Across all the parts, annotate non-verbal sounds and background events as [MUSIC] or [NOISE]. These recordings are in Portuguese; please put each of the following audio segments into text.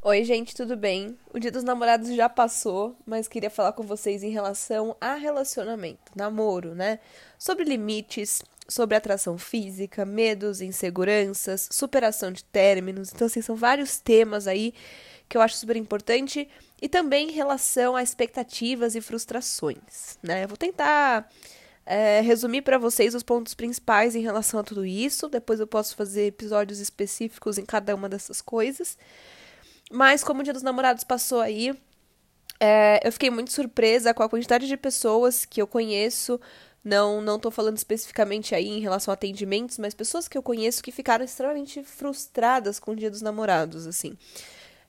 Oi, gente, tudo bem? O Dia dos Namorados já passou, mas queria falar com vocês em relação a relacionamento, namoro, né? Sobre limites, sobre atração física, medos, inseguranças, superação de términos. Então, assim, são vários temas aí que eu acho super importante e também em relação a expectativas e frustrações, né? Eu vou tentar é, resumir para vocês os pontos principais em relação a tudo isso. Depois eu posso fazer episódios específicos em cada uma dessas coisas. Mas como o Dia dos Namorados passou aí, é, eu fiquei muito surpresa com a quantidade de pessoas que eu conheço. Não, não tô falando especificamente aí em relação a atendimentos, mas pessoas que eu conheço que ficaram extremamente frustradas com o Dia dos Namorados, assim.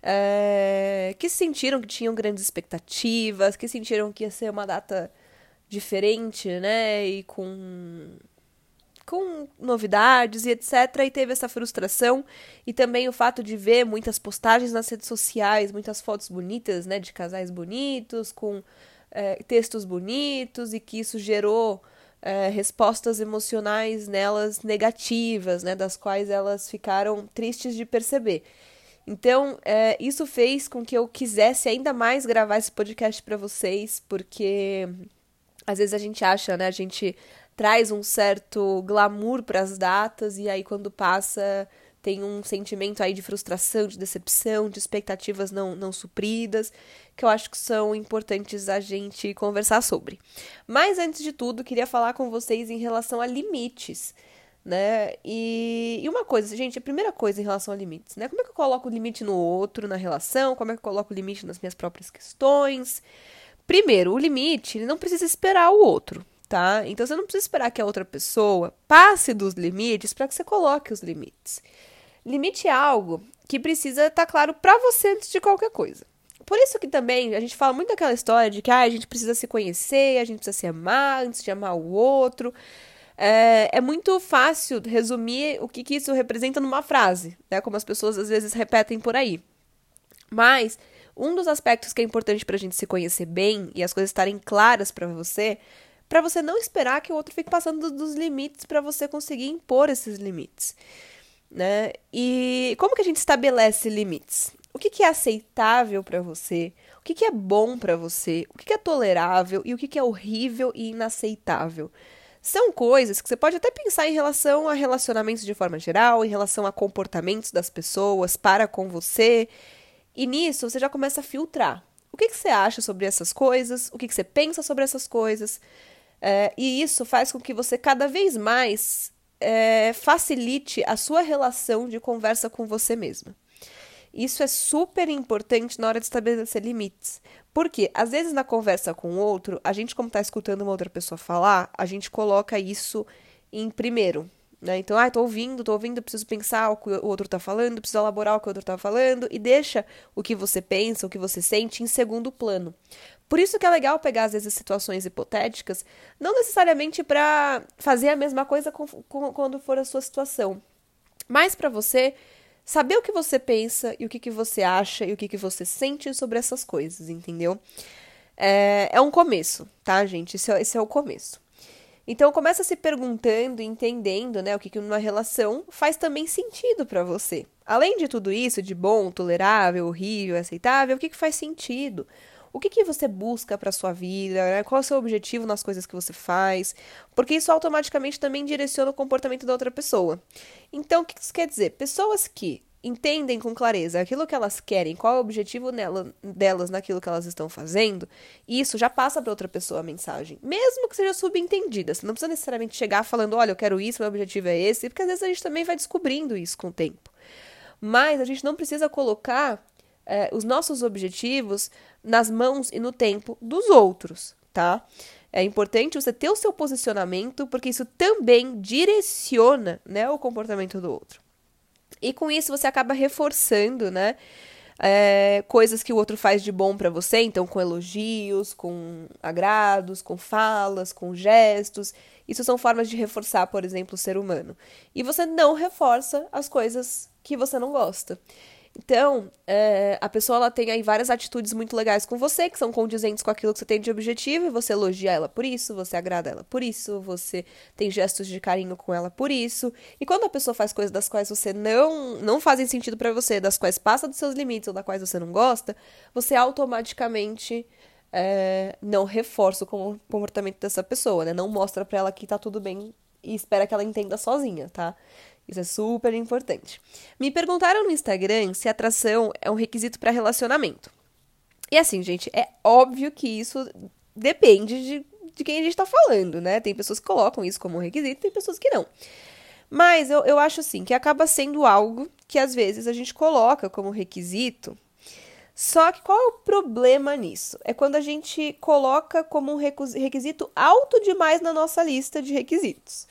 É, que sentiram que tinham grandes expectativas, que sentiram que ia ser uma data diferente, né? E com com novidades e etc. E teve essa frustração. E também o fato de ver muitas postagens nas redes sociais, muitas fotos bonitas, né? De casais bonitos, com é, textos bonitos, e que isso gerou é, respostas emocionais nelas negativas, né? Das quais elas ficaram tristes de perceber. Então, é, isso fez com que eu quisesse ainda mais gravar esse podcast para vocês, porque às vezes a gente acha, né? A gente traz um certo glamour para as datas e aí quando passa tem um sentimento aí de frustração, de decepção, de expectativas não, não supridas, que eu acho que são importantes a gente conversar sobre. Mas antes de tudo, queria falar com vocês em relação a limites, né? E, e uma coisa, gente, a primeira coisa em relação a limites, né? Como é que eu coloco o limite no outro, na relação? Como é que eu coloco o limite nas minhas próprias questões? Primeiro, o limite, ele não precisa esperar o outro, tá? Então você não precisa esperar que a outra pessoa passe dos limites para que você coloque os limites. Limite é algo que precisa estar tá claro para você antes de qualquer coisa. Por isso que também a gente fala muito daquela história de que ah, a gente precisa se conhecer, a gente precisa se amar antes de amar o outro. É, é muito fácil resumir o que, que isso representa numa frase, né? Como as pessoas às vezes repetem por aí. Mas um dos aspectos que é importante para a gente se conhecer bem e as coisas estarem claras para você para você não esperar que o outro fique passando dos limites para você conseguir impor esses limites, né? E como que a gente estabelece limites? O que, que é aceitável para você? O que, que é bom para você? O que, que é tolerável e o que, que é horrível e inaceitável? São coisas que você pode até pensar em relação a relacionamentos de forma geral, em relação a comportamentos das pessoas para com você. E nisso você já começa a filtrar. O que, que você acha sobre essas coisas? O que, que você pensa sobre essas coisas? É, e isso faz com que você cada vez mais é, facilite a sua relação de conversa com você mesma. Isso é super importante na hora de estabelecer limites. Porque, às vezes, na conversa com o outro, a gente, como está escutando uma outra pessoa falar, a gente coloca isso em primeiro. Né? Então, ah, tô ouvindo, tô ouvindo, preciso pensar o que o outro tá falando, preciso elaborar o que o outro tá falando, e deixa o que você pensa, o que você sente em segundo plano. Por isso que é legal pegar, às vezes, situações hipotéticas, não necessariamente para fazer a mesma coisa com, com, quando for a sua situação, mas para você saber o que você pensa e o que, que você acha e o que, que você sente sobre essas coisas, entendeu? É, é um começo, tá, gente? Esse é, esse é o começo. Então começa se perguntando, entendendo, né, o que, que uma relação faz também sentido para você. Além de tudo isso, de bom, tolerável, horrível, aceitável, o que, que faz sentido? O que, que você busca para sua vida? Né? Qual é o seu objetivo nas coisas que você faz? Porque isso automaticamente também direciona o comportamento da outra pessoa. Então, o que isso quer dizer? Pessoas que entendem com clareza aquilo que elas querem, qual é o objetivo nela, delas naquilo que elas estão fazendo, isso já passa para outra pessoa a mensagem, mesmo que seja subentendida. Você não precisa necessariamente chegar falando, olha, eu quero isso, meu objetivo é esse, porque às vezes a gente também vai descobrindo isso com o tempo. Mas a gente não precisa colocar é, os nossos objetivos nas mãos e no tempo dos outros, tá? É importante você ter o seu posicionamento, porque isso também direciona né, o comportamento do outro. E com isso você acaba reforçando, né? É, coisas que o outro faz de bom para você, então com elogios, com agrados, com falas, com gestos. Isso são formas de reforçar, por exemplo, o ser humano. E você não reforça as coisas que você não gosta. Então, é, a pessoa ela tem aí várias atitudes muito legais com você, que são condizentes com aquilo que você tem de objetivo, e você elogia ela por isso, você agrada ela por isso, você tem gestos de carinho com ela por isso. E quando a pessoa faz coisas das quais você não não fazem sentido para você, das quais passa dos seus limites ou das quais você não gosta, você automaticamente é, não reforça o comportamento dessa pessoa, né? Não mostra para ela que tá tudo bem e espera que ela entenda sozinha, tá? Isso é super importante. Me perguntaram no Instagram se atração é um requisito para relacionamento. E assim, gente, é óbvio que isso depende de, de quem a gente está falando, né? Tem pessoas que colocam isso como um requisito, tem pessoas que não. Mas eu, eu acho assim que acaba sendo algo que às vezes a gente coloca como requisito. Só que qual é o problema nisso? É quando a gente coloca como um requisito alto demais na nossa lista de requisitos.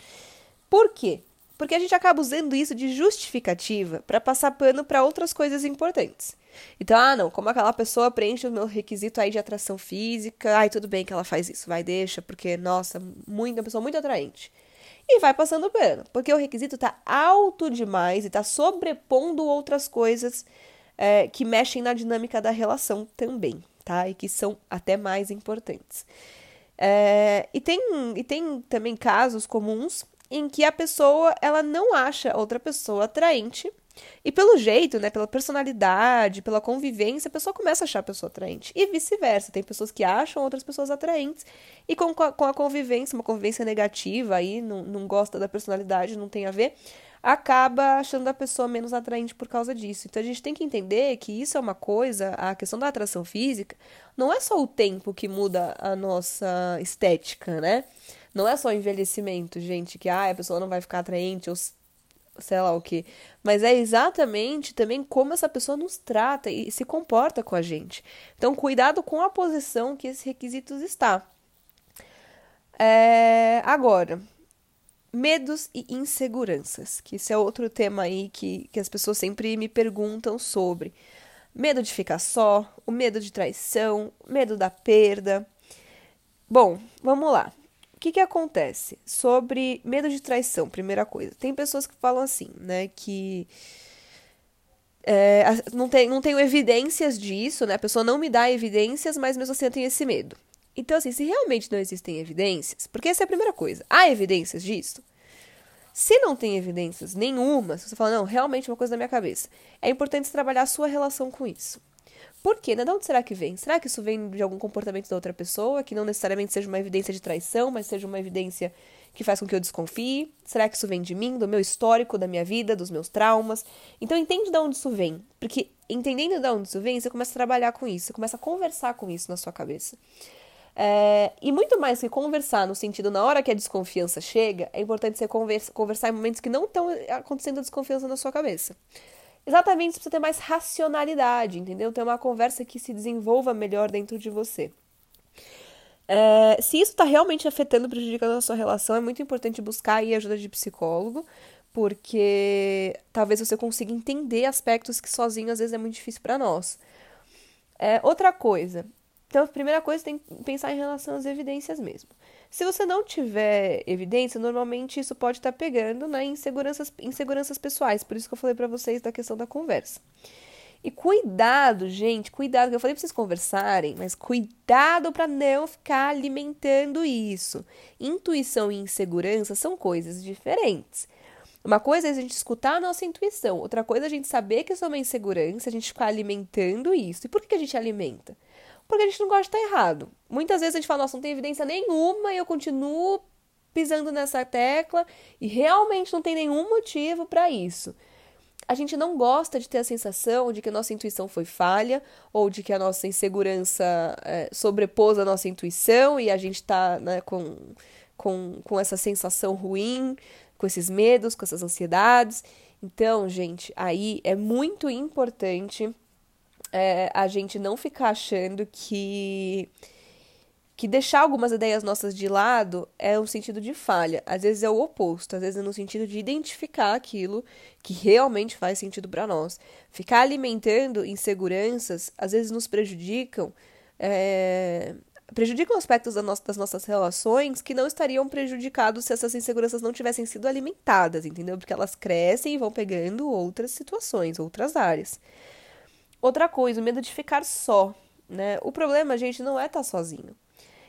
Por quê? Porque a gente acaba usando isso de justificativa para passar pano para outras coisas importantes. Então, ah, não, como aquela pessoa preenche o meu requisito aí de atração física, ai, tudo bem que ela faz isso, vai, deixa, porque, nossa, muito, uma pessoa muito atraente. E vai passando pano, porque o requisito está alto demais e está sobrepondo outras coisas é, que mexem na dinâmica da relação também, tá? E que são até mais importantes. É, e, tem, e tem também casos comuns em que a pessoa ela não acha outra pessoa atraente e pelo jeito, né, pela personalidade, pela convivência, a pessoa começa a achar a pessoa atraente. E vice-versa. Tem pessoas que acham outras pessoas atraentes. E com, com a convivência, uma convivência negativa aí, não, não gosta da personalidade, não tem a ver, acaba achando a pessoa menos atraente por causa disso. Então a gente tem que entender que isso é uma coisa, a questão da atração física, não é só o tempo que muda a nossa estética, né? Não é só envelhecimento, gente, que ah, a pessoa não vai ficar atraente ou sei lá o que. Mas é exatamente também como essa pessoa nos trata e se comporta com a gente. Então, cuidado com a posição que esses requisitos está. É... Agora, medos e inseguranças, que esse é outro tema aí que, que as pessoas sempre me perguntam sobre. Medo de ficar só, o medo de traição, medo da perda. Bom, vamos lá. O que, que acontece? Sobre medo de traição, primeira coisa. Tem pessoas que falam assim, né? Que é, não, tem, não tenho evidências disso, né? A pessoa não me dá evidências, mas mesmo assim eu tenho esse medo. Então, assim, se realmente não existem evidências, porque essa é a primeira coisa, há evidências disso? Se não tem evidências nenhuma, se você fala, não, realmente é uma coisa da minha cabeça, é importante trabalhar a sua relação com isso. Por quê? Né? De onde será que vem? Será que isso vem de algum comportamento da outra pessoa, que não necessariamente seja uma evidência de traição, mas seja uma evidência que faz com que eu desconfie? Será que isso vem de mim, do meu histórico, da minha vida, dos meus traumas? Então entende de onde isso vem, porque entendendo de onde isso vem, você começa a trabalhar com isso, você começa a conversar com isso na sua cabeça. É, e muito mais que conversar no sentido, na hora que a desconfiança chega, é importante você conversa, conversar em momentos que não estão acontecendo a desconfiança na sua cabeça. Exatamente para ter mais racionalidade, entendeu? Ter uma conversa que se desenvolva melhor dentro de você. É, se isso está realmente afetando, prejudicando a sua relação, é muito importante buscar aí ajuda de psicólogo, porque talvez você consiga entender aspectos que sozinho às vezes é muito difícil para nós. É, outra coisa, então a primeira coisa tem que pensar em relação às evidências mesmo. Se você não tiver evidência, normalmente isso pode estar pegando né, inseguranças, inseguranças pessoais. Por isso que eu falei para vocês da questão da conversa. E cuidado, gente, cuidado, que eu falei para vocês conversarem, mas cuidado para não ficar alimentando isso. Intuição e insegurança são coisas diferentes. Uma coisa é a gente escutar a nossa intuição, outra coisa é a gente saber que isso é uma insegurança, a gente ficar alimentando isso. E por que a gente alimenta? Porque a gente não gosta de estar errado. Muitas vezes a gente fala, nossa, não tem evidência nenhuma e eu continuo pisando nessa tecla e realmente não tem nenhum motivo para isso. A gente não gosta de ter a sensação de que a nossa intuição foi falha ou de que a nossa insegurança é, sobrepôs a nossa intuição e a gente está né, com, com, com essa sensação ruim, com esses medos, com essas ansiedades. Então, gente, aí é muito importante é, a gente não ficar achando que que deixar algumas ideias nossas de lado é um sentido de falha. Às vezes é o oposto, às vezes é no sentido de identificar aquilo que realmente faz sentido para nós. Ficar alimentando inseguranças às vezes nos prejudicam, é, prejudicam aspectos das nossas relações que não estariam prejudicados se essas inseguranças não tivessem sido alimentadas, entendeu? Porque elas crescem e vão pegando outras situações, outras áreas. Outra coisa, o medo de ficar só, né? O problema, gente, não é estar tá sozinho.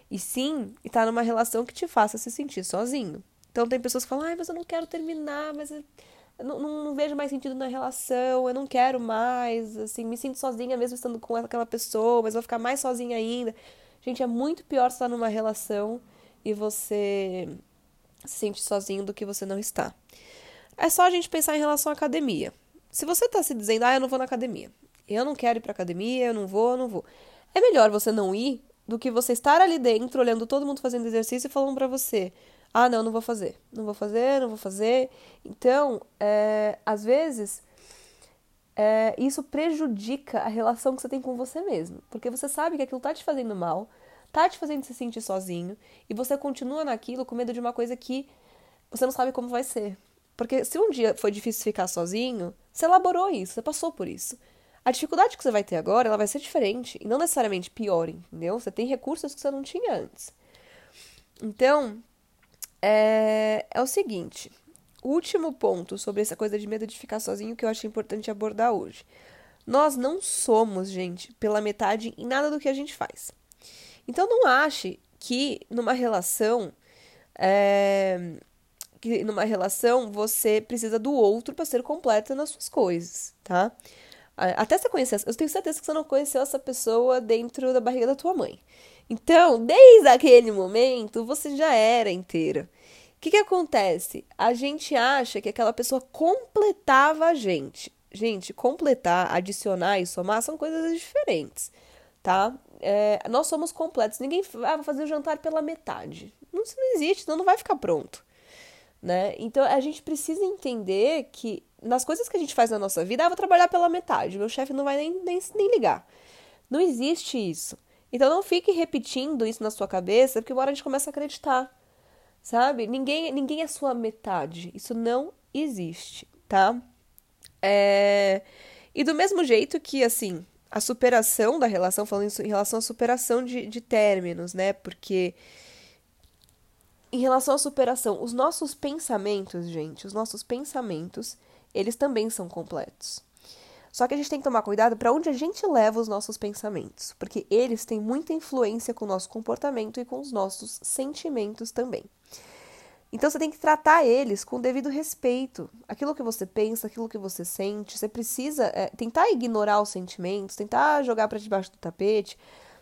E sim, estar tá numa relação que te faça se sentir sozinho. Então tem pessoas que falam, ai, mas eu não quero terminar, mas eu não, não, não, vejo mais sentido na relação, eu não quero mais, assim, me sinto sozinha mesmo estando com aquela pessoa, mas vou ficar mais sozinha ainda. Gente, é muito pior estar numa relação e você se sente sozinho do que você não está. É só a gente pensar em relação à academia. Se você está se dizendo, ah, eu não vou na academia, eu não quero ir pra academia, eu não vou, eu não vou. É melhor você não ir do que você estar ali dentro, olhando todo mundo fazendo exercício e falando para você, ah, não, não vou fazer, não vou fazer, não vou fazer. Então, é, às vezes, é, isso prejudica a relação que você tem com você mesmo, porque você sabe que aquilo tá te fazendo mal, tá te fazendo se sentir sozinho, e você continua naquilo com medo de uma coisa que você não sabe como vai ser. Porque se um dia foi difícil ficar sozinho, você elaborou isso, você passou por isso. A dificuldade que você vai ter agora, ela vai ser diferente e não necessariamente pior, entendeu? Você tem recursos que você não tinha antes. Então, é, é o seguinte: último ponto sobre essa coisa de medo de ficar sozinho que eu acho importante abordar hoje. Nós não somos, gente, pela metade em nada do que a gente faz. Então não ache que numa relação é, que numa relação você precisa do outro para ser completa nas suas coisas, tá? Até você conhecer, eu tenho certeza que você não conheceu essa pessoa dentro da barriga da tua mãe. Então, desde aquele momento, você já era inteira. O que, que acontece? A gente acha que aquela pessoa completava a gente. Gente, completar, adicionar e somar são coisas diferentes, tá? É, nós somos completos. Ninguém ah, vai fazer o jantar pela metade. Não, isso não existe, então não vai ficar pronto. Né? Então a gente precisa entender que nas coisas que a gente faz na nossa vida, ah, vou trabalhar pela metade, meu chefe não vai nem, nem, nem ligar. Não existe isso. Então não fique repetindo isso na sua cabeça, porque agora a gente começa a acreditar. Sabe? Ninguém, ninguém é sua metade. Isso não existe, tá? É... E do mesmo jeito que, assim, a superação da relação, falando em relação à superação de, de términos, né? Porque em relação à superação, os nossos pensamentos, gente, os nossos pensamentos, eles também são completos. Só que a gente tem que tomar cuidado para onde a gente leva os nossos pensamentos, porque eles têm muita influência com o nosso comportamento e com os nossos sentimentos também. Então você tem que tratar eles com devido respeito. Aquilo que você pensa, aquilo que você sente, você precisa é, tentar ignorar os sentimentos, tentar jogar para debaixo do tapete,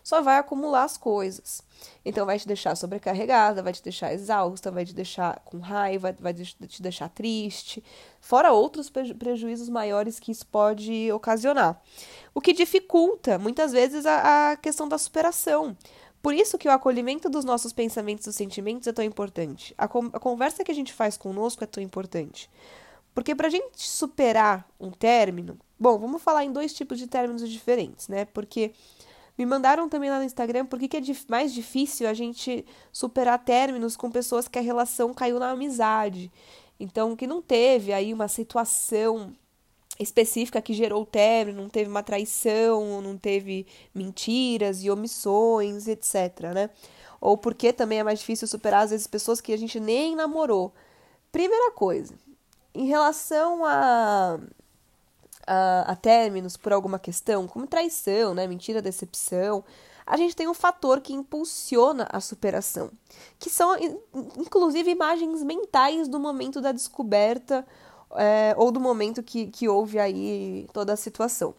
só vai acumular as coisas. Então vai te deixar sobrecarregada, vai te deixar exausta, vai te deixar com raiva, vai te deixar triste, fora outros prejuízos maiores que isso pode ocasionar. O que dificulta muitas vezes a, a questão da superação. Por isso que o acolhimento dos nossos pensamentos e sentimentos é tão importante. A, a conversa que a gente faz conosco é tão importante. Porque para a gente superar um término, bom, vamos falar em dois tipos de términos diferentes, né? Porque me mandaram também lá no Instagram por que, é mais difícil a gente superar términos com pessoas que a relação caiu na amizade. Então, que não teve aí uma situação específica que gerou o término, não teve uma traição, não teve mentiras e omissões, etc, né? Ou porque também é mais difícil superar, às vezes, pessoas que a gente nem namorou. Primeira coisa, em relação a a, a términos por alguma questão, como traição, né, mentira, decepção, a gente tem um fator que impulsiona a superação, que são inclusive imagens mentais do momento da descoberta é, ou do momento que, que houve aí toda a situação.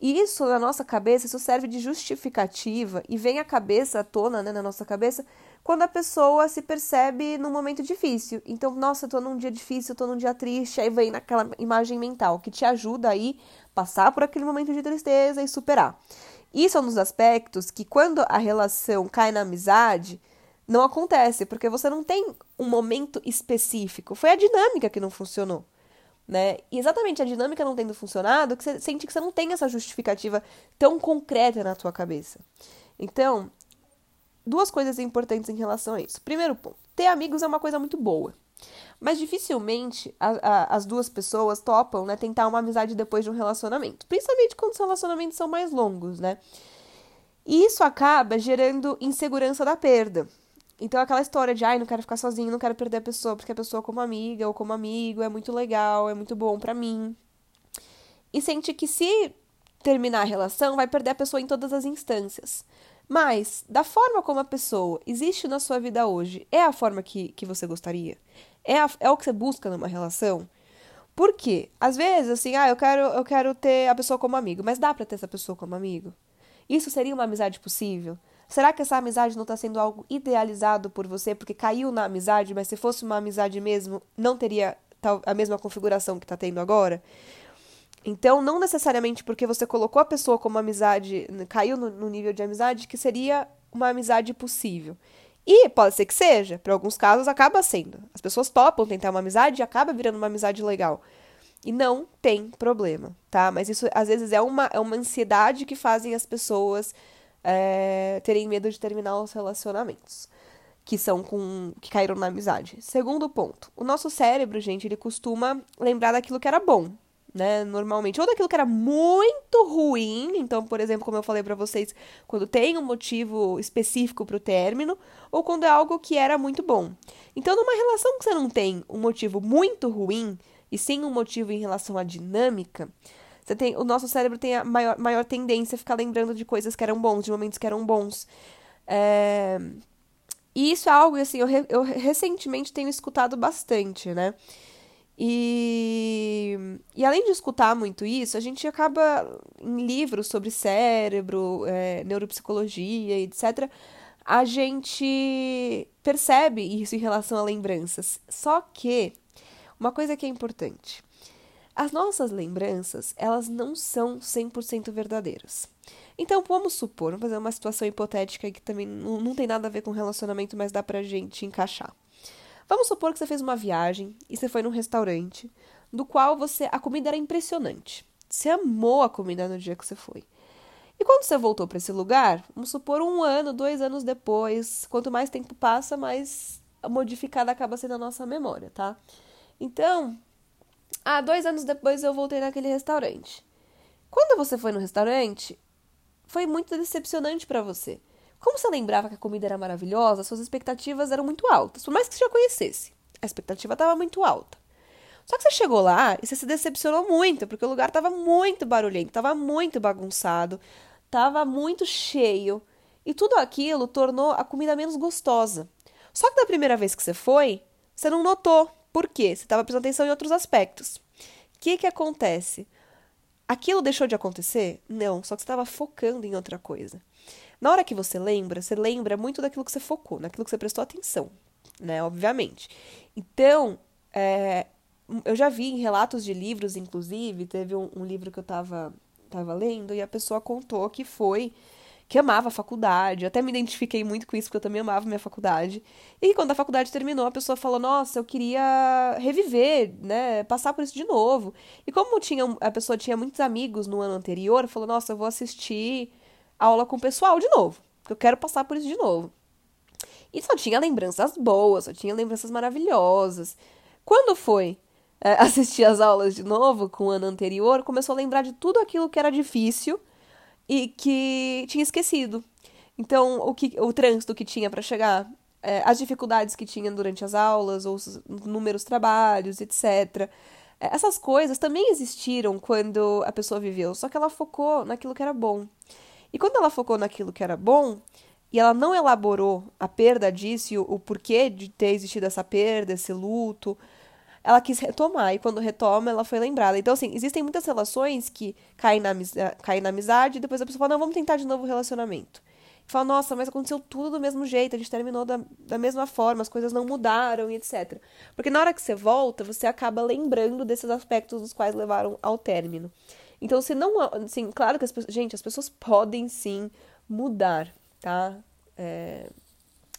E isso na nossa cabeça, isso serve de justificativa e vem a cabeça à tona, né, na nossa cabeça, quando a pessoa se percebe num momento difícil. Então, nossa, eu tô num dia difícil, eu tô num dia triste, aí vem naquela imagem mental que te ajuda aí passar por aquele momento de tristeza e superar. Isso é um dos aspectos que quando a relação cai na amizade, não acontece, porque você não tem um momento específico. Foi a dinâmica que não funcionou. Né? E exatamente a dinâmica não tendo funcionado, que você sente que você não tem essa justificativa tão concreta na tua cabeça. Então, duas coisas importantes em relação a isso. Primeiro ponto: ter amigos é uma coisa muito boa. Mas dificilmente a, a, as duas pessoas topam, né, tentar uma amizade depois de um relacionamento. Principalmente quando os relacionamentos são mais longos, né? E isso acaba gerando insegurança da perda. Então, aquela história de, ai, não quero ficar sozinho, não quero perder a pessoa, porque a pessoa como amiga ou como amigo é muito legal, é muito bom para mim. E sente que se terminar a relação, vai perder a pessoa em todas as instâncias. Mas, da forma como a pessoa existe na sua vida hoje, é a forma que, que você gostaria? É, a, é o que você busca numa relação? Por quê? Às vezes, assim, ah, eu quero, eu quero ter a pessoa como amigo, mas dá pra ter essa pessoa como amigo? Isso seria uma amizade possível? Será que essa amizade não está sendo algo idealizado por você porque caiu na amizade, mas se fosse uma amizade mesmo, não teria a mesma configuração que está tendo agora? Então, não necessariamente porque você colocou a pessoa como amizade, caiu no, nível de amizade, que seria uma amizade possível. E pode ser que seja, para alguns casos acaba sendo. As pessoas topam tentar uma amizade e acaba virando uma amizade legal. E não tem problema, tá? Mas isso às vezes é uma, é uma ansiedade que fazem as pessoas é, terem medo de terminar os relacionamentos que são com que caíram na amizade. Segundo ponto, o nosso cérebro, gente, ele costuma lembrar daquilo que era bom, né? Normalmente, ou daquilo que era muito ruim. Então, por exemplo, como eu falei para vocês, quando tem um motivo específico para o término, ou quando é algo que era muito bom. Então, numa relação que você não tem um motivo muito ruim e sim um motivo em relação à dinâmica, você tem, o nosso cérebro tem a maior, maior tendência a ficar lembrando de coisas que eram bons, de momentos que eram bons. É... E isso é algo assim, eu, eu recentemente tenho escutado bastante, né? E, e além de escutar muito isso, a gente acaba em livros sobre cérebro, é, neuropsicologia, etc. A gente percebe isso em relação a lembranças. Só que uma coisa que é importante: as nossas lembranças, elas não são 100% verdadeiras. Então, vamos supor, vamos fazer uma situação hipotética que também não, não tem nada a ver com relacionamento, mas dá pra gente encaixar. Vamos supor que você fez uma viagem e você foi num restaurante, do qual você a comida era impressionante. Você amou a comida no dia que você foi. E quando você voltou para esse lugar, vamos supor um ano, dois anos depois, quanto mais tempo passa, mais modificada acaba sendo a nossa memória, tá? Então, ah, dois anos depois eu voltei naquele restaurante. Quando você foi no restaurante, foi muito decepcionante para você. Como você lembrava que a comida era maravilhosa, suas expectativas eram muito altas. Por mais que você já conhecesse, a expectativa estava muito alta. Só que você chegou lá e você se decepcionou muito, porque o lugar estava muito barulhento, estava muito bagunçado, estava muito cheio. E tudo aquilo tornou a comida menos gostosa. Só que da primeira vez que você foi, você não notou. Por quê? Você estava prestando atenção em outros aspectos. O que, que acontece? Aquilo deixou de acontecer? Não, só que você estava focando em outra coisa. Na hora que você lembra, você lembra muito daquilo que você focou, naquilo que você prestou atenção, né? Obviamente. Então, é, eu já vi em relatos de livros, inclusive, teve um, um livro que eu estava tava lendo e a pessoa contou que foi que amava a faculdade. Até me identifiquei muito com isso, porque eu também amava minha faculdade. E quando a faculdade terminou, a pessoa falou: Nossa, eu queria reviver, né? Passar por isso de novo. E como tinha, a pessoa tinha muitos amigos no ano anterior, falou: Nossa, eu vou assistir aula com o pessoal de novo. Porque eu quero passar por isso de novo. E só tinha lembranças boas, só tinha lembranças maravilhosas. Quando foi é, [LAUGHS] assistir as aulas de novo com o ano anterior, começou a lembrar de tudo aquilo que era difícil e que tinha esquecido. Então, o, que, o trânsito que tinha para chegar, é, as dificuldades que tinha durante as aulas, ou os números trabalhos, etc. É, essas coisas também existiram quando a pessoa viveu, só que ela focou naquilo que era bom. E quando ela focou naquilo que era bom, e ela não elaborou a perda disso, o, o porquê de ter existido essa perda, esse luto, ela quis retomar. E quando retoma, ela foi lembrada. Então, assim, existem muitas relações que caem na, caem na amizade e depois a pessoa fala, não, vamos tentar de novo o relacionamento. E fala, nossa, mas aconteceu tudo do mesmo jeito, a gente terminou da, da mesma forma, as coisas não mudaram e etc. Porque na hora que você volta, você acaba lembrando desses aspectos dos quais levaram ao término. Então, se não. Assim, claro que as pessoas. Gente, as pessoas podem sim mudar, tá? É,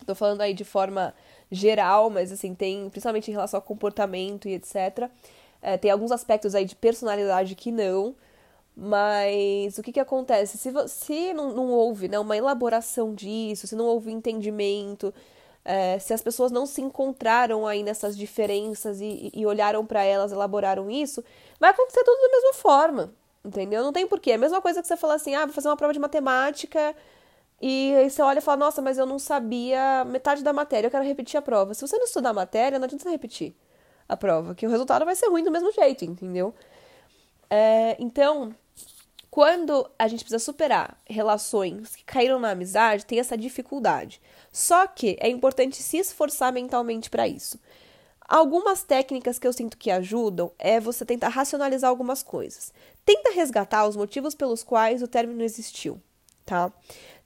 tô falando aí de forma geral, mas assim, tem. Principalmente em relação ao comportamento e etc. É, tem alguns aspectos aí de personalidade que não. Mas o que, que acontece? Se, se não, não houve né, uma elaboração disso, se não houve entendimento, é, se as pessoas não se encontraram aí nessas diferenças e, e olharam para elas, elaboraram isso, vai acontecer tudo da mesma forma. Entendeu? Não tem porquê. É a mesma coisa que você falar assim, ah, vou fazer uma prova de matemática e aí você olha e fala, nossa, mas eu não sabia metade da matéria, eu quero repetir a prova. Se você não estudar a matéria, não adianta você repetir a prova, que o resultado vai ser ruim do mesmo jeito, entendeu? É, então, quando a gente precisa superar relações que caíram na amizade, tem essa dificuldade. Só que é importante se esforçar mentalmente para isso. Algumas técnicas que eu sinto que ajudam é você tentar racionalizar algumas coisas. Tenta resgatar os motivos pelos quais o término existiu, tá?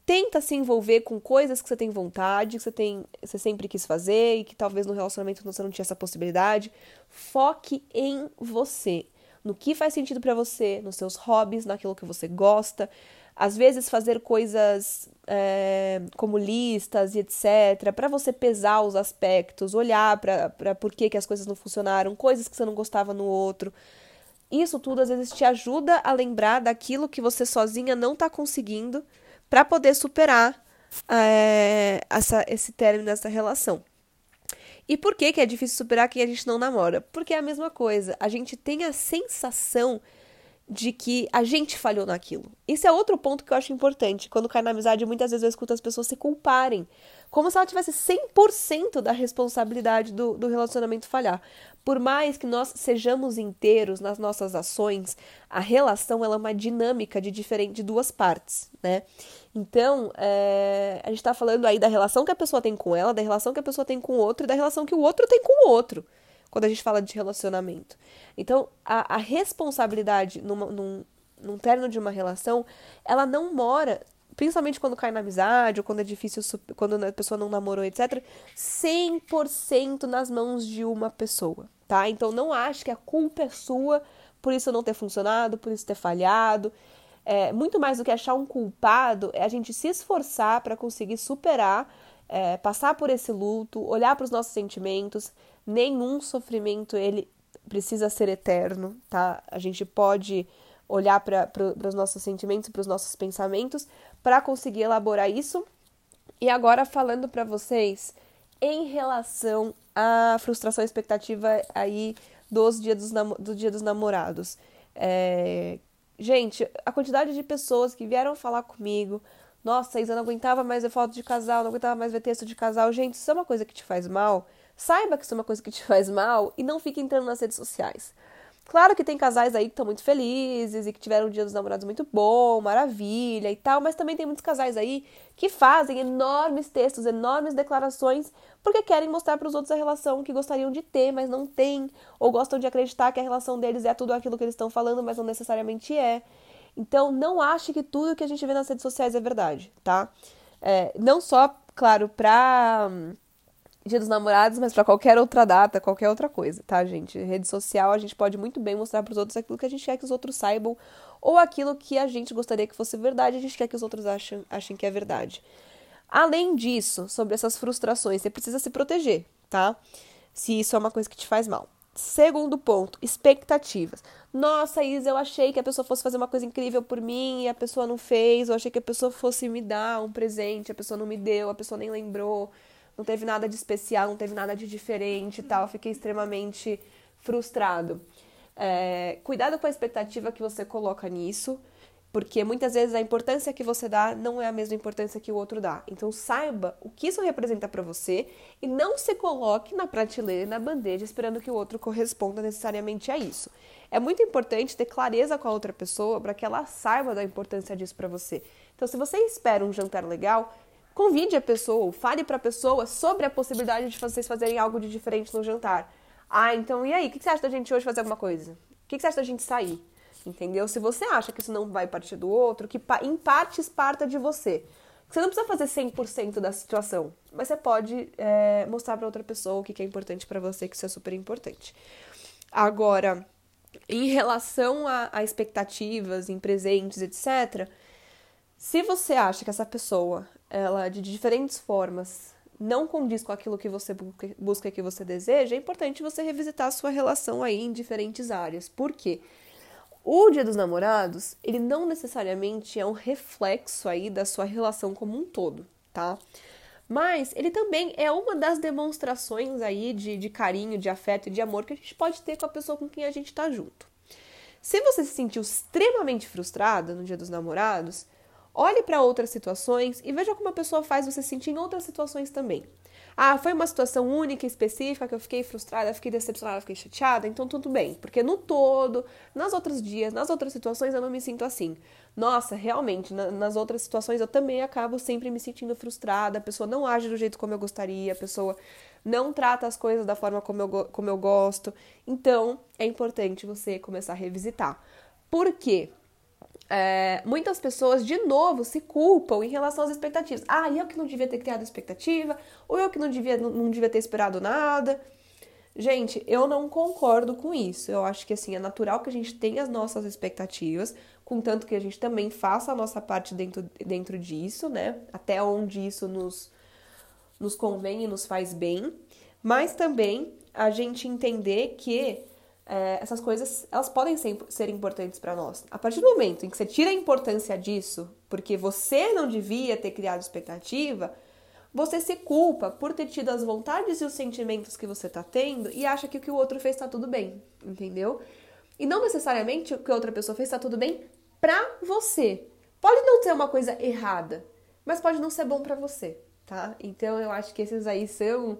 Tenta se envolver com coisas que você tem vontade, que você, tem, você sempre quis fazer e que talvez no relacionamento você não tinha essa possibilidade. Foque em você, no que faz sentido para você, nos seus hobbies, naquilo que você gosta. Às vezes fazer coisas é, como listas e etc, para você pesar os aspectos, olhar para por que, que as coisas não funcionaram, coisas que você não gostava no outro. Isso tudo às vezes te ajuda a lembrar daquilo que você sozinha não está conseguindo para poder superar é, essa, esse término dessa relação. E por que, que é difícil superar quem a gente não namora? Porque é a mesma coisa. A gente tem a sensação de que a gente falhou naquilo. Isso é outro ponto que eu acho importante. Quando cai na amizade, muitas vezes eu escuto as pessoas se culparem. Como se ela tivesse 100% da responsabilidade do, do relacionamento falhar. Por mais que nós sejamos inteiros nas nossas ações, a relação ela é uma dinâmica de diferente de duas partes, né? Então, é, a gente está falando aí da relação que a pessoa tem com ela, da relação que a pessoa tem com o outro e da relação que o outro tem com o outro quando a gente fala de relacionamento. Então, a, a responsabilidade numa, num, num de uma relação, ela não mora, principalmente quando cai na amizade, ou quando é difícil, quando a pessoa não namorou, etc., 100% nas mãos de uma pessoa, tá? Então, não ache que a culpa é sua por isso não ter funcionado, por isso ter falhado. É, muito mais do que achar um culpado, é a gente se esforçar para conseguir superar, é, passar por esse luto, olhar para os nossos sentimentos, nenhum sofrimento ele precisa ser eterno, tá? A gente pode olhar para os nossos sentimentos, para os nossos pensamentos, para conseguir elaborar isso. E agora falando para vocês em relação à frustração expectativa aí dos dias dos, do dia dos namorados. É... Gente, a quantidade de pessoas que vieram falar comigo, nossa, Isa, não aguentava mais ver foto de casal, não aguentava mais ver texto de casal. Gente, isso é uma coisa que te faz mal Saiba que isso é uma coisa que te [LAUGHS] faz mal e não fique entrando nas redes sociais. Claro que tem casais aí que estão muito felizes e que tiveram um dia dos namorados muito bom, maravilha e tal, mas também tem muitos casais aí que fazem enormes textos, enormes declarações, porque querem mostrar para os outros a relação que gostariam de ter, mas não tem, ou gostam de acreditar que a relação deles é tudo aquilo que eles estão falando, mas não necessariamente é. Então, não ache que tudo que a gente vê nas redes sociais é verdade, tá? É, não só, claro, pra Dia dos Namorados, mas para qualquer outra data, qualquer outra coisa, tá, gente? Rede social, a gente pode muito bem mostrar para os outros aquilo que a gente quer que os outros saibam ou aquilo que a gente gostaria que fosse verdade, a gente quer que os outros achem, achem que é verdade. Além disso, sobre essas frustrações, você precisa se proteger, tá? Se isso é uma coisa que te faz mal. Segundo ponto, expectativas. Nossa, Isa, eu achei que a pessoa fosse fazer uma coisa incrível por mim e a pessoa não fez. Eu achei que a pessoa fosse me dar um presente, a pessoa não me deu, a pessoa nem lembrou não teve nada de especial, não teve nada de diferente e tal. Fiquei extremamente frustrado. É, cuidado com a expectativa que você coloca nisso, porque muitas vezes a importância que você dá não é a mesma importância que o outro dá. Então saiba o que isso representa para você e não se coloque na prateleira e na bandeja esperando que o outro corresponda necessariamente a isso. É muito importante ter clareza com a outra pessoa para que ela saiba da importância disso para você. Então, se você espera um jantar legal, Convide a pessoa, fale para a pessoa sobre a possibilidade de vocês fazerem algo de diferente no jantar. Ah, então e aí? O que você acha da gente hoje fazer alguma coisa? O que você acha da gente sair? Entendeu? Se você acha que isso não vai partir do outro, que em partes parta de você. Você não precisa fazer 100% da situação, mas você pode é, mostrar para outra pessoa o que é importante para você, que isso é super importante. Agora, em relação a, a expectativas, em presentes, etc., se você acha que essa pessoa ela de diferentes formas não condiz com aquilo que você busca que você deseja, é importante você revisitar a sua relação aí em diferentes áreas. Por quê? O Dia dos Namorados, ele não necessariamente é um reflexo aí da sua relação como um todo, tá? Mas ele também é uma das demonstrações aí de, de carinho, de afeto e de amor que a gente pode ter com a pessoa com quem a gente tá junto. Se você se sentiu extremamente frustrada no Dia dos Namorados, Olhe para outras situações e veja como a pessoa faz você sentir em outras situações também. Ah, foi uma situação única, específica, que eu fiquei frustrada, fiquei decepcionada, fiquei chateada, então tudo bem. Porque no todo, nas outros dias, nas outras situações, eu não me sinto assim. Nossa, realmente, na, nas outras situações eu também acabo sempre me sentindo frustrada, a pessoa não age do jeito como eu gostaria, a pessoa não trata as coisas da forma como eu, como eu gosto. Então, é importante você começar a revisitar. Por quê? É, muitas pessoas, de novo, se culpam em relação às expectativas. Ah, eu que não devia ter criado expectativa, ou eu que não devia, não, não devia ter esperado nada. Gente, eu não concordo com isso. Eu acho que assim, é natural que a gente tenha as nossas expectativas, contanto que a gente também faça a nossa parte dentro, dentro disso, né? Até onde isso nos, nos convém e nos faz bem. Mas também a gente entender que é, essas coisas elas podem ser, ser importantes para nós. A partir do momento em que você tira a importância disso, porque você não devia ter criado expectativa, você se culpa por ter tido as vontades e os sentimentos que você está tendo e acha que o que o outro fez está tudo bem, entendeu? E não necessariamente o que a outra pessoa fez está tudo bem pra você. Pode não ser uma coisa errada, mas pode não ser bom para você, tá? Então eu acho que esses aí são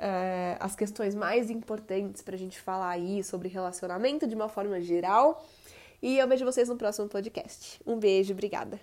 é, as questões mais importantes para a gente falar aí sobre relacionamento de uma forma geral. E eu vejo vocês no próximo podcast. Um beijo, obrigada.